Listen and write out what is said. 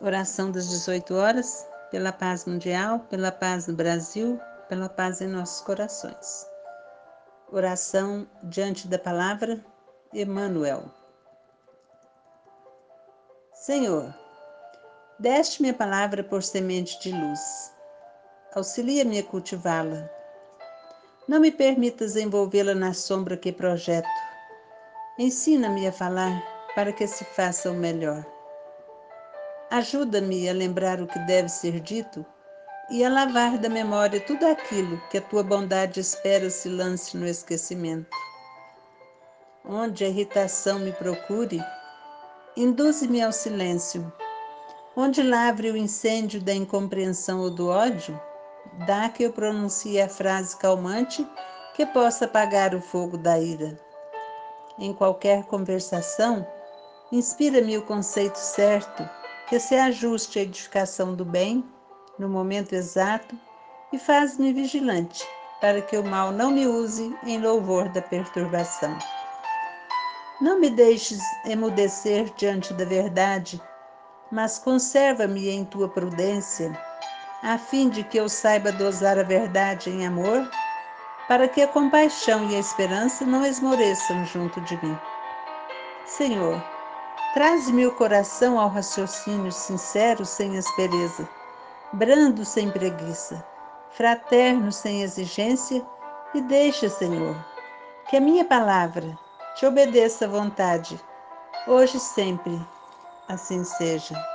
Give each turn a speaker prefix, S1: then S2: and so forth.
S1: Oração das 18 horas, pela paz mundial, pela paz no Brasil, pela paz em nossos corações. Oração diante da palavra, Emmanuel. Senhor, deste minha palavra por semente de luz. Auxilia-me a cultivá-la. Não me permitas envolvê-la na sombra que projeto. Ensina-me a falar para que se faça o melhor. Ajuda-me a lembrar o que deve ser dito e a lavar da memória tudo aquilo que a tua bondade espera se lance no esquecimento. Onde a irritação me procure, induze-me ao silêncio. Onde lavre o incêndio da incompreensão ou do ódio, dá que eu pronuncie a frase calmante que possa apagar o fogo da ira. Em qualquer conversação, inspira-me o conceito certo que se ajuste à edificação do bem no momento exato e faz-me vigilante para que o mal não me use em louvor da perturbação. Não me deixes emudecer diante da verdade, mas conserva-me em tua prudência, a fim de que eu saiba dosar a verdade em amor, para que a compaixão e a esperança não esmoreçam junto de mim. Senhor, Traze-me o coração ao raciocínio sincero sem aspereza, brando sem preguiça, fraterno sem exigência, e deixa, Senhor, que a minha palavra te obedeça à vontade, hoje e sempre. Assim seja.